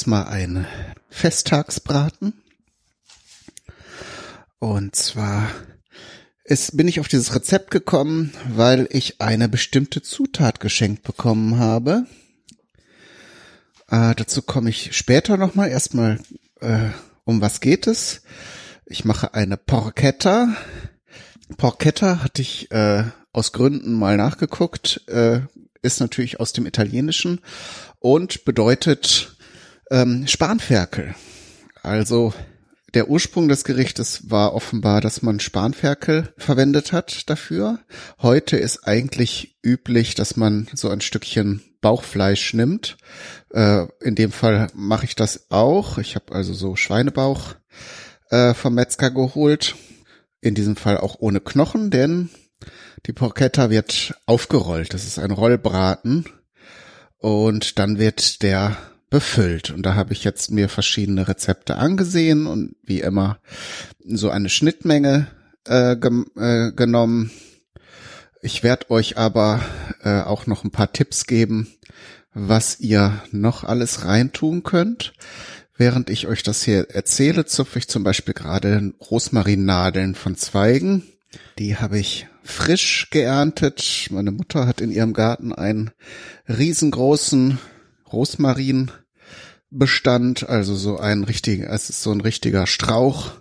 Es mal Festtagsbraten. Und zwar ist, bin ich auf dieses Rezept gekommen, weil ich eine bestimmte Zutat geschenkt bekommen habe. Äh, dazu komme ich später nochmal. Erstmal, äh, um was geht es? Ich mache eine Porchetta. Porchetta hatte ich äh, aus Gründen mal nachgeguckt, äh, ist natürlich aus dem Italienischen und bedeutet ähm, Spanferkel. Also der Ursprung des Gerichtes war offenbar, dass man Spanferkel verwendet hat dafür. Heute ist eigentlich üblich, dass man so ein Stückchen Bauchfleisch nimmt. Äh, in dem Fall mache ich das auch. Ich habe also so Schweinebauch äh, vom Metzger geholt. In diesem Fall auch ohne Knochen, denn die Porchetta wird aufgerollt. Das ist ein Rollbraten. Und dann wird der befüllt. Und da habe ich jetzt mir verschiedene Rezepte angesehen und wie immer so eine Schnittmenge äh, ge äh, genommen. Ich werde euch aber äh, auch noch ein paar Tipps geben, was ihr noch alles reintun könnt. Während ich euch das hier erzähle, zupfe ich zum Beispiel gerade Rosmarinnadeln von Zweigen. Die habe ich frisch geerntet. Meine Mutter hat in ihrem Garten einen riesengroßen Rosmarinbestand, also so ein richtiger, es ist so ein richtiger Strauch,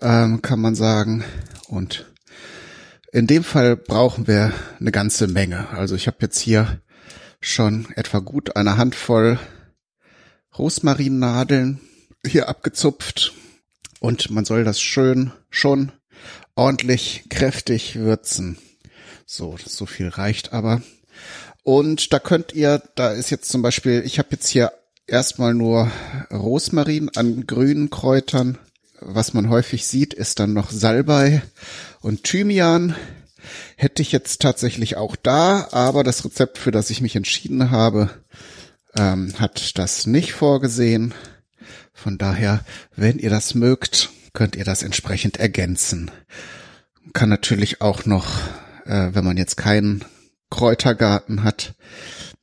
ähm, kann man sagen. Und in dem Fall brauchen wir eine ganze Menge. Also ich habe jetzt hier schon etwa gut eine Handvoll Rosmarinnadeln hier abgezupft und man soll das schön schon ordentlich kräftig würzen. So, so viel reicht aber. Und da könnt ihr, da ist jetzt zum Beispiel, ich habe jetzt hier erstmal nur Rosmarin an grünen Kräutern. Was man häufig sieht, ist dann noch Salbei und Thymian. Hätte ich jetzt tatsächlich auch da, aber das Rezept, für das ich mich entschieden habe, ähm, hat das nicht vorgesehen. Von daher, wenn ihr das mögt, könnt ihr das entsprechend ergänzen. Kann natürlich auch noch, äh, wenn man jetzt keinen Kräutergarten hat,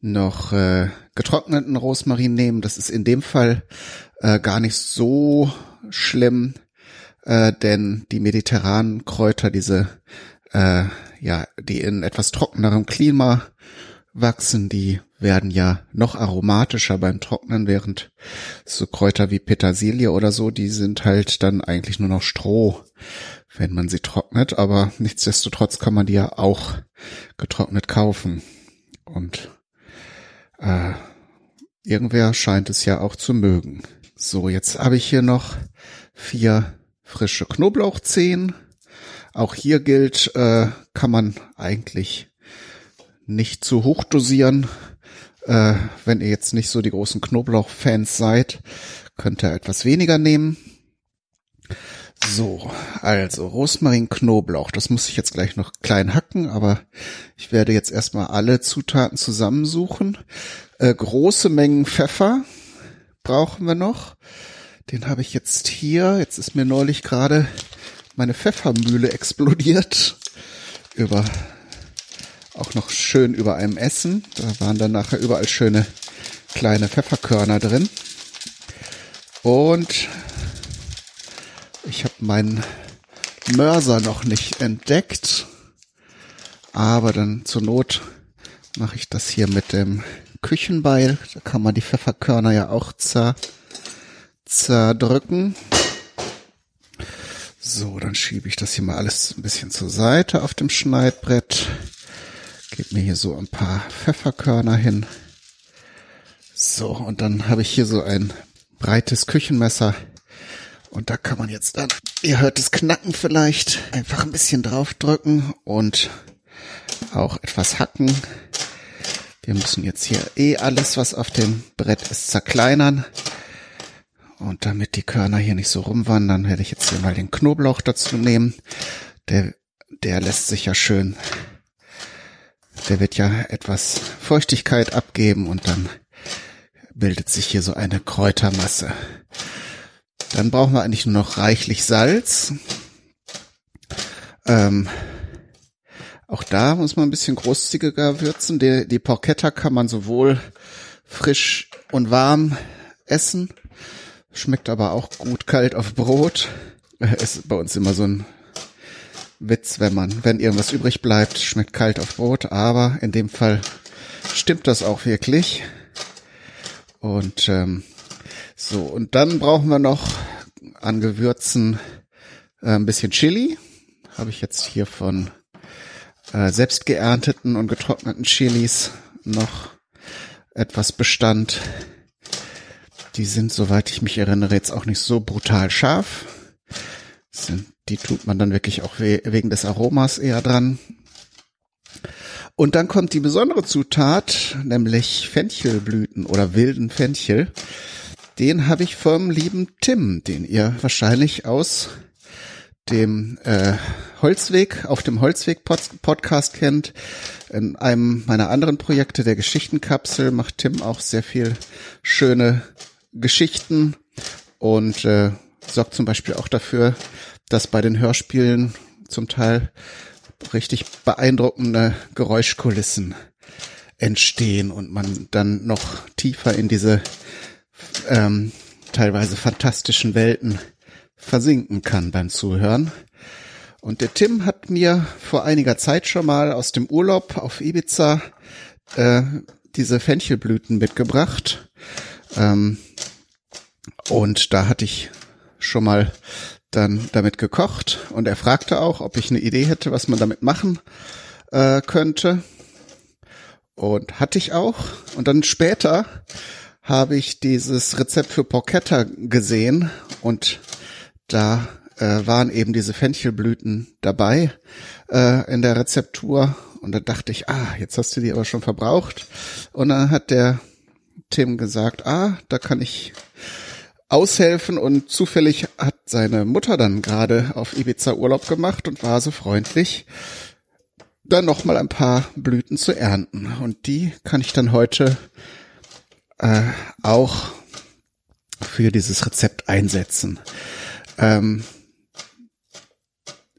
noch äh, getrockneten Rosmarin nehmen. Das ist in dem Fall äh, gar nicht so schlimm, äh, denn die mediterranen Kräuter, diese äh, ja, die in etwas trockenerem Klima wachsen, die werden ja noch aromatischer beim Trocknen, während so Kräuter wie Petersilie oder so, die sind halt dann eigentlich nur noch Stroh, wenn man sie trocknet, aber nichtsdestotrotz kann man die ja auch getrocknet kaufen. Und äh, irgendwer scheint es ja auch zu mögen. So, jetzt habe ich hier noch vier frische Knoblauchzehen. Auch hier gilt, äh, kann man eigentlich nicht zu hoch dosieren. Äh, wenn ihr jetzt nicht so die großen Knoblauch-Fans seid, könnt ihr etwas weniger nehmen. So, also Rosmarin, Knoblauch. Das muss ich jetzt gleich noch klein hacken, aber ich werde jetzt erstmal alle Zutaten zusammensuchen. Äh, große Mengen Pfeffer brauchen wir noch. Den habe ich jetzt hier. Jetzt ist mir neulich gerade meine Pfeffermühle explodiert. Über auch noch schön über einem Essen. Da waren dann nachher überall schöne kleine Pfefferkörner drin. Und ich habe meinen Mörser noch nicht entdeckt. Aber dann zur Not mache ich das hier mit dem Küchenbeil. Da kann man die Pfefferkörner ja auch zer zerdrücken. So, dann schiebe ich das hier mal alles ein bisschen zur Seite auf dem Schneidbrett. Gebe mir hier so ein paar Pfefferkörner hin. So, und dann habe ich hier so ein breites Küchenmesser. Und da kann man jetzt dann, ihr hört es knacken vielleicht, einfach ein bisschen draufdrücken und auch etwas hacken. Wir müssen jetzt hier eh alles, was auf dem Brett ist, zerkleinern. Und damit die Körner hier nicht so rumwandern, werde ich jetzt hier mal den Knoblauch dazu nehmen. Der, der lässt sich ja schön der wird ja etwas Feuchtigkeit abgeben und dann bildet sich hier so eine Kräutermasse. Dann brauchen wir eigentlich nur noch reichlich Salz. Ähm, auch da muss man ein bisschen großzügiger würzen. Die, die Porchetta kann man sowohl frisch und warm essen. Schmeckt aber auch gut kalt auf Brot. Ist bei uns immer so ein Witz, wenn man, wenn irgendwas übrig bleibt, schmeckt kalt auf Brot. Aber in dem Fall stimmt das auch wirklich. Und ähm, so, und dann brauchen wir noch an Gewürzen äh, ein bisschen Chili. Habe ich jetzt hier von äh, selbst geernteten und getrockneten Chilis noch etwas Bestand. Die sind, soweit ich mich erinnere, jetzt auch nicht so brutal scharf. Sind, die tut man dann wirklich auch we wegen des Aromas eher dran. Und dann kommt die besondere Zutat, nämlich Fenchelblüten oder wilden Fenchel. Den habe ich vom lieben Tim, den ihr wahrscheinlich aus dem äh, Holzweg, auf dem Holzweg -Pod Podcast kennt. In einem meiner anderen Projekte, der Geschichtenkapsel, macht Tim auch sehr viel schöne Geschichten und äh, sorgt zum Beispiel auch dafür, dass bei den Hörspielen zum Teil richtig beeindruckende Geräuschkulissen entstehen und man dann noch tiefer in diese ähm, teilweise fantastischen Welten versinken kann beim Zuhören. Und der Tim hat mir vor einiger Zeit schon mal aus dem Urlaub auf Ibiza äh, diese Fenchelblüten mitgebracht. Ähm, und da hatte ich schon mal dann damit gekocht und er fragte auch, ob ich eine Idee hätte, was man damit machen äh, könnte. Und hatte ich auch. Und dann später habe ich dieses Rezept für Porchetta gesehen und da äh, waren eben diese Fenchelblüten dabei äh, in der Rezeptur. Und da dachte ich, ah, jetzt hast du die aber schon verbraucht. Und dann hat der Tim gesagt, ah, da kann ich aushelfen. Und zufällig hat seine Mutter dann gerade auf Ibiza Urlaub gemacht und war so freundlich, dann noch mal ein paar Blüten zu ernten. Und die kann ich dann heute äh, auch für dieses Rezept einsetzen. Ähm,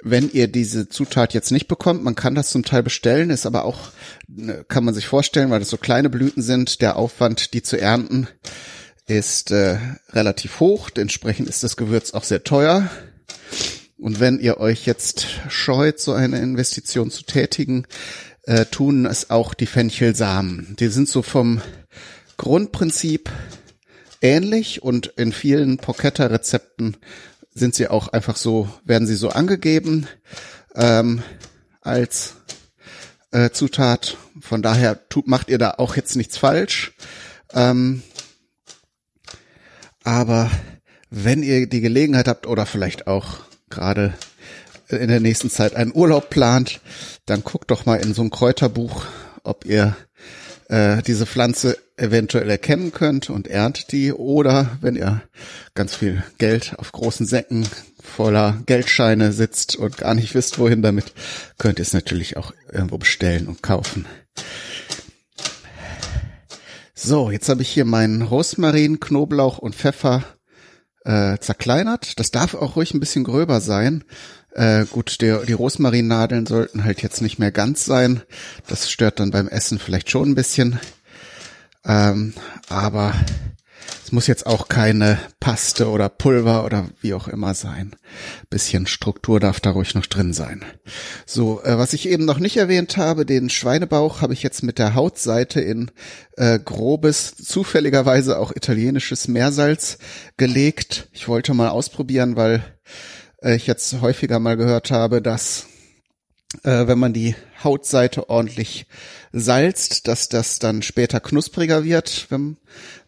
wenn ihr diese Zutat jetzt nicht bekommt, man kann das zum Teil bestellen, ist aber auch, ne, kann man sich vorstellen, weil das so kleine Blüten sind, der Aufwand, die zu ernten, ist äh, relativ hoch. Entsprechend ist das Gewürz auch sehr teuer. Und wenn ihr euch jetzt scheut, so eine Investition zu tätigen, äh, tun es auch die Fenchelsamen. Die sind so vom Grundprinzip ähnlich und in vielen Porchetta-Rezepten sind sie auch einfach so, werden sie so angegeben ähm, als äh, Zutat. Von daher tut, macht ihr da auch jetzt nichts falsch. Ähm, aber wenn ihr die Gelegenheit habt oder vielleicht auch gerade in der nächsten Zeit einen Urlaub plant, dann guckt doch mal in so ein Kräuterbuch, ob ihr äh, diese Pflanze eventuell erkennen könnt und erntet die oder wenn ihr ganz viel Geld auf großen Säcken voller Geldscheine sitzt und gar nicht wisst, wohin damit, könnt ihr es natürlich auch irgendwo bestellen und kaufen. So, jetzt habe ich hier meinen Rosmarin, Knoblauch und Pfeffer äh, zerkleinert. Das darf auch ruhig ein bisschen gröber sein. Äh, gut, der, die Rosmarinnadeln sollten halt jetzt nicht mehr ganz sein. Das stört dann beim Essen vielleicht schon ein bisschen. Ähm, aber es muss jetzt auch keine Paste oder Pulver oder wie auch immer sein. Bisschen Struktur darf da ruhig noch drin sein. So, äh, was ich eben noch nicht erwähnt habe, den Schweinebauch habe ich jetzt mit der Hautseite in äh, grobes, zufälligerweise auch italienisches Meersalz gelegt. Ich wollte mal ausprobieren, weil äh, ich jetzt häufiger mal gehört habe, dass äh, wenn man die Hautseite ordentlich salzt, dass das dann später knuspriger wird wenn,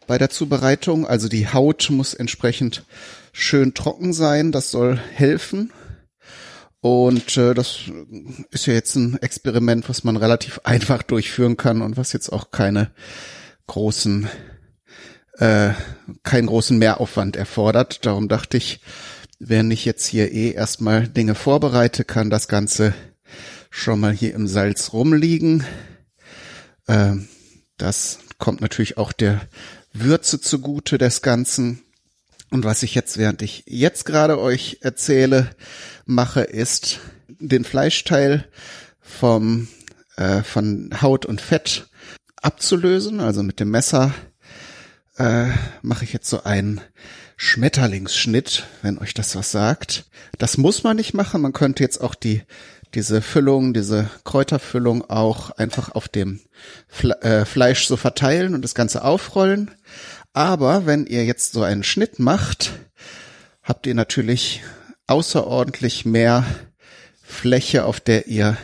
bei der Zubereitung. Also die Haut muss entsprechend schön trocken sein. Das soll helfen. Und äh, das ist ja jetzt ein Experiment, was man relativ einfach durchführen kann und was jetzt auch keine großen, äh, keinen großen Mehraufwand erfordert. Darum dachte ich, wenn ich jetzt hier eh erstmal Dinge vorbereite, kann das Ganze schon mal hier im Salz rumliegen. Ähm, das kommt natürlich auch der Würze zugute des Ganzen. Und was ich jetzt, während ich jetzt gerade euch erzähle, mache, ist den Fleischteil vom äh, von Haut und Fett abzulösen, also mit dem Messer äh, mache ich jetzt so einen Schmetterlingsschnitt, wenn euch das was sagt. Das muss man nicht machen. Man könnte jetzt auch die diese Füllung, diese Kräuterfüllung auch einfach auf dem Fle äh, Fleisch so verteilen und das Ganze aufrollen. Aber wenn ihr jetzt so einen Schnitt macht, habt ihr natürlich außerordentlich mehr Fläche, auf der ihr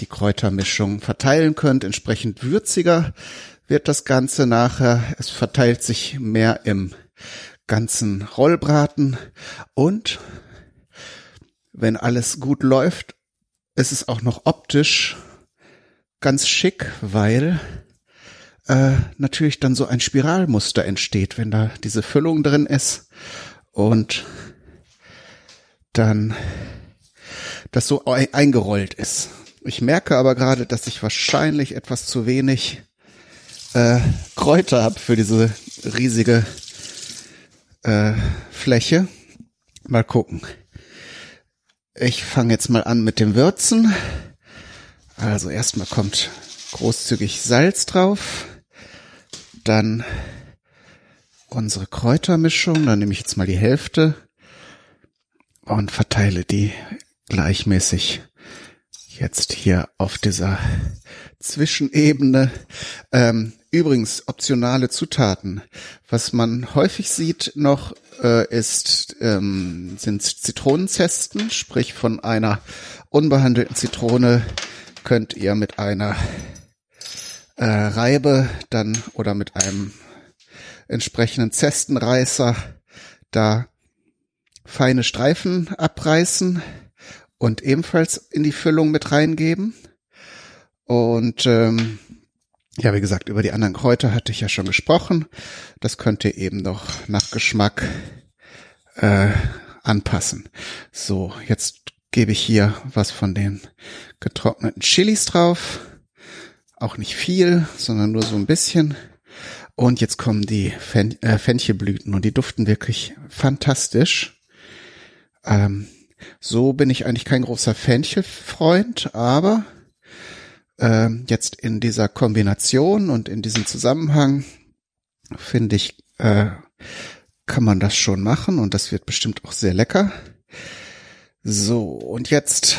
die Kräutermischung verteilen könnt. Entsprechend würziger wird das Ganze nachher. Es verteilt sich mehr im ganzen Rollbraten und wenn alles gut läuft, ist es auch noch optisch ganz schick, weil äh, natürlich dann so ein Spiralmuster entsteht, wenn da diese Füllung drin ist und dann das so eingerollt ist. Ich merke aber gerade, dass ich wahrscheinlich etwas zu wenig äh, Kräuter habe für diese riesige äh, Fläche. Mal gucken. Ich fange jetzt mal an mit dem Würzen. Also erstmal kommt großzügig Salz drauf, dann unsere Kräutermischung, dann nehme ich jetzt mal die Hälfte und verteile die gleichmäßig jetzt hier auf dieser Zwischenebene. Ähm, übrigens, optionale Zutaten. Was man häufig sieht noch, äh, ist, ähm, sind Zitronenzesten, sprich von einer unbehandelten Zitrone könnt ihr mit einer äh, Reibe dann oder mit einem entsprechenden Zestenreißer da feine Streifen abreißen und ebenfalls in die Füllung mit reingeben. Und ähm, ja, wie gesagt, über die anderen Kräuter hatte ich ja schon gesprochen. Das könnt ihr eben noch nach Geschmack äh, anpassen. So, jetzt gebe ich hier was von den getrockneten Chilis drauf. Auch nicht viel, sondern nur so ein bisschen. Und jetzt kommen die Fen äh, Fenchelblüten und die duften wirklich fantastisch. Ähm, so bin ich eigentlich kein großer Fenchelfreund, aber äh, jetzt in dieser Kombination und in diesem Zusammenhang finde ich, äh, kann man das schon machen und das wird bestimmt auch sehr lecker. So, und jetzt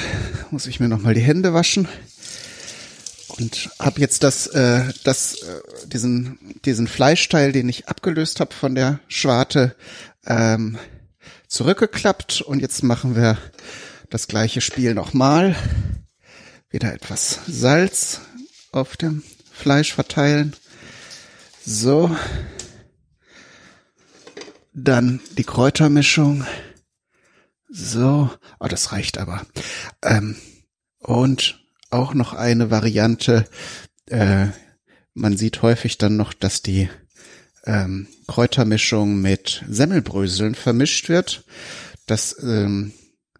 muss ich mir nochmal die Hände waschen und habe jetzt das, äh, das, äh, diesen, diesen Fleischteil, den ich abgelöst habe von der Schwarte, ähm, zurückgeklappt und jetzt machen wir das gleiche Spiel nochmal. Wieder etwas Salz auf dem Fleisch verteilen. So. Dann die Kräutermischung. So. Oh, das reicht aber. Ähm, und auch noch eine Variante. Äh, man sieht häufig dann noch, dass die ähm, Kräutermischung mit Semmelbröseln vermischt wird. Das ähm,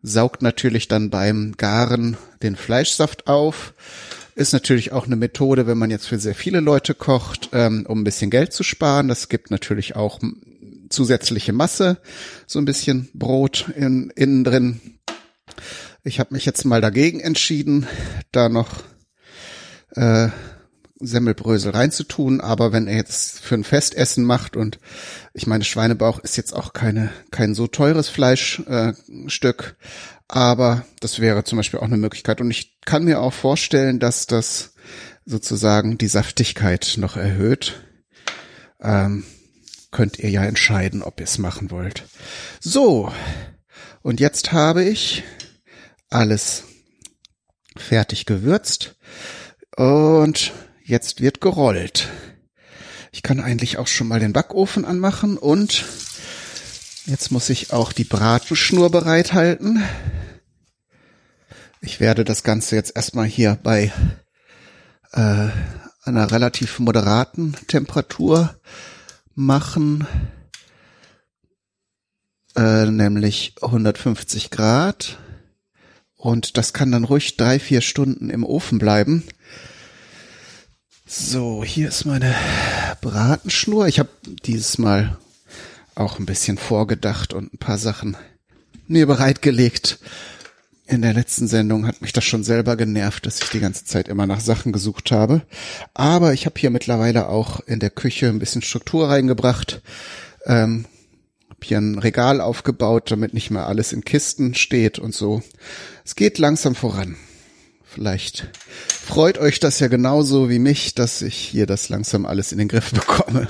saugt natürlich dann beim Garen den Fleischsaft auf. Ist natürlich auch eine Methode, wenn man jetzt für sehr viele Leute kocht, ähm, um ein bisschen Geld zu sparen. Das gibt natürlich auch zusätzliche Masse, so ein bisschen Brot in, innen drin. Ich habe mich jetzt mal dagegen entschieden, da noch äh, Semmelbrösel reinzutun, aber wenn er jetzt für ein Festessen macht und ich meine, Schweinebauch ist jetzt auch keine, kein so teures Fleischstück, äh, aber das wäre zum Beispiel auch eine Möglichkeit und ich kann mir auch vorstellen, dass das sozusagen die Saftigkeit noch erhöht. Ähm, könnt ihr ja entscheiden, ob ihr es machen wollt. So, und jetzt habe ich alles fertig gewürzt und Jetzt wird gerollt. Ich kann eigentlich auch schon mal den Backofen anmachen und jetzt muss ich auch die Bratenschnur bereithalten. Ich werde das Ganze jetzt erstmal hier bei äh, einer relativ moderaten Temperatur machen, äh, nämlich 150 Grad. Und das kann dann ruhig drei, vier Stunden im Ofen bleiben. So, hier ist meine Bratenschnur. Ich habe dieses Mal auch ein bisschen vorgedacht und ein paar Sachen mir bereitgelegt. in der letzten Sendung hat mich das schon selber genervt, dass ich die ganze Zeit immer nach Sachen gesucht habe. Aber ich habe hier mittlerweile auch in der Küche ein bisschen Struktur reingebracht. Ähm, habe hier ein Regal aufgebaut, damit nicht mehr alles in Kisten steht und so. Es geht langsam voran. Vielleicht freut euch das ja genauso wie mich, dass ich hier das langsam alles in den Griff bekomme.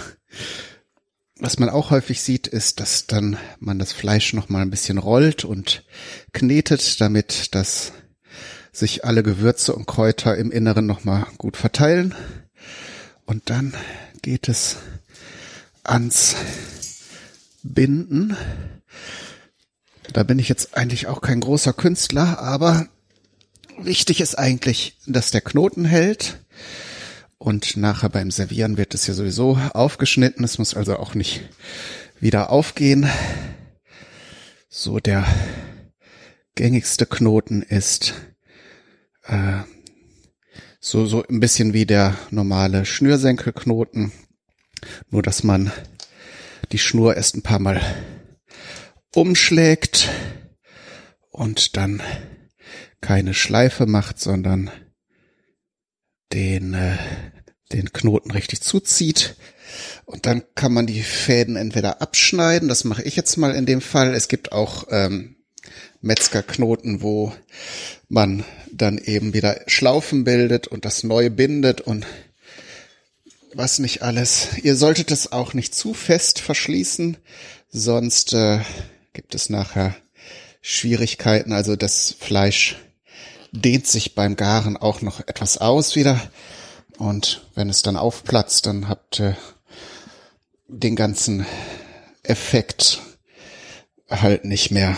Was man auch häufig sieht, ist, dass dann man das Fleisch noch mal ein bisschen rollt und knetet, damit das sich alle Gewürze und Kräuter im Inneren noch mal gut verteilen. Und dann geht es ans Binden. Da bin ich jetzt eigentlich auch kein großer Künstler, aber wichtig ist eigentlich, dass der Knoten hält und nachher beim Servieren wird es ja sowieso aufgeschnitten. Es muss also auch nicht wieder aufgehen. So der gängigste Knoten ist äh, so so ein bisschen wie der normale Schnürsenkelknoten, nur dass man die Schnur erst ein paar Mal umschlägt und dann keine Schleife macht, sondern den, äh, den Knoten richtig zuzieht. Und dann kann man die Fäden entweder abschneiden, das mache ich jetzt mal in dem Fall. Es gibt auch ähm, Metzgerknoten, wo man dann eben wieder Schlaufen bildet und das neu bindet und was nicht alles. Ihr solltet es auch nicht zu fest verschließen, sonst äh, gibt es nachher Schwierigkeiten. Also das Fleisch dehnt sich beim Garen auch noch etwas aus wieder. Und wenn es dann aufplatzt, dann habt ihr den ganzen Effekt halt nicht mehr,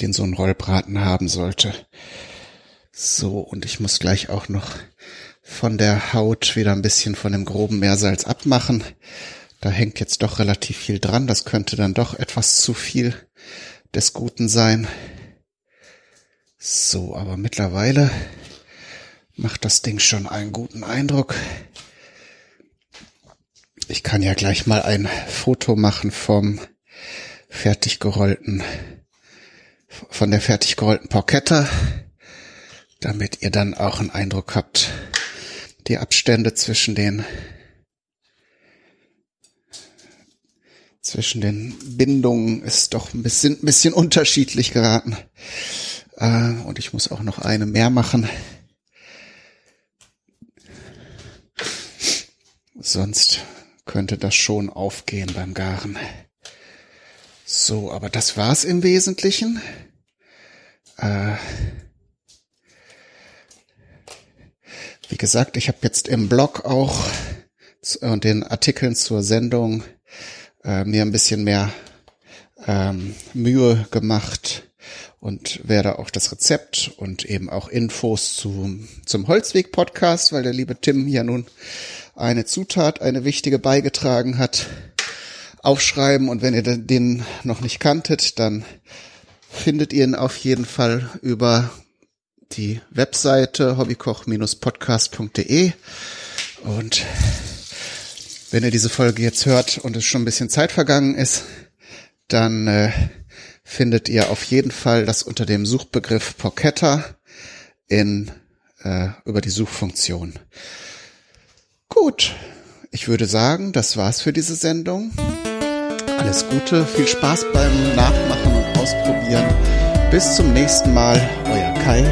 den so ein Rollbraten haben sollte. So, und ich muss gleich auch noch von der Haut wieder ein bisschen von dem groben Meersalz abmachen. Da hängt jetzt doch relativ viel dran. Das könnte dann doch etwas zu viel des Guten sein. So, aber mittlerweile macht das Ding schon einen guten Eindruck. Ich kann ja gleich mal ein Foto machen vom fertig gerollten, von der fertig gerollten Porchetta, damit ihr dann auch einen Eindruck habt. Die Abstände zwischen den zwischen den Bindungen ist doch ein bisschen, ein bisschen unterschiedlich geraten. Äh, und ich muss auch noch eine mehr machen. Sonst könnte das schon aufgehen beim Garen. So, aber das war's im Wesentlichen. Äh, wie gesagt, ich habe jetzt im Blog auch und den Artikeln zur Sendung äh, mir ein bisschen mehr ähm, Mühe gemacht, und werde auch das Rezept und eben auch Infos zu, zum Holzweg-Podcast, weil der liebe Tim ja nun eine Zutat, eine wichtige beigetragen hat, aufschreiben. Und wenn ihr den noch nicht kanntet, dann findet ihr ihn auf jeden Fall über die Webseite hobbykoch-podcast.de. Und wenn ihr diese Folge jetzt hört und es schon ein bisschen Zeit vergangen ist, dann äh, findet ihr auf jeden Fall das unter dem Suchbegriff Porchetta in äh, über die Suchfunktion. Gut, ich würde sagen, das war's für diese Sendung. Alles Gute, viel Spaß beim Nachmachen und Ausprobieren. Bis zum nächsten Mal, euer Kai,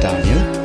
Daniel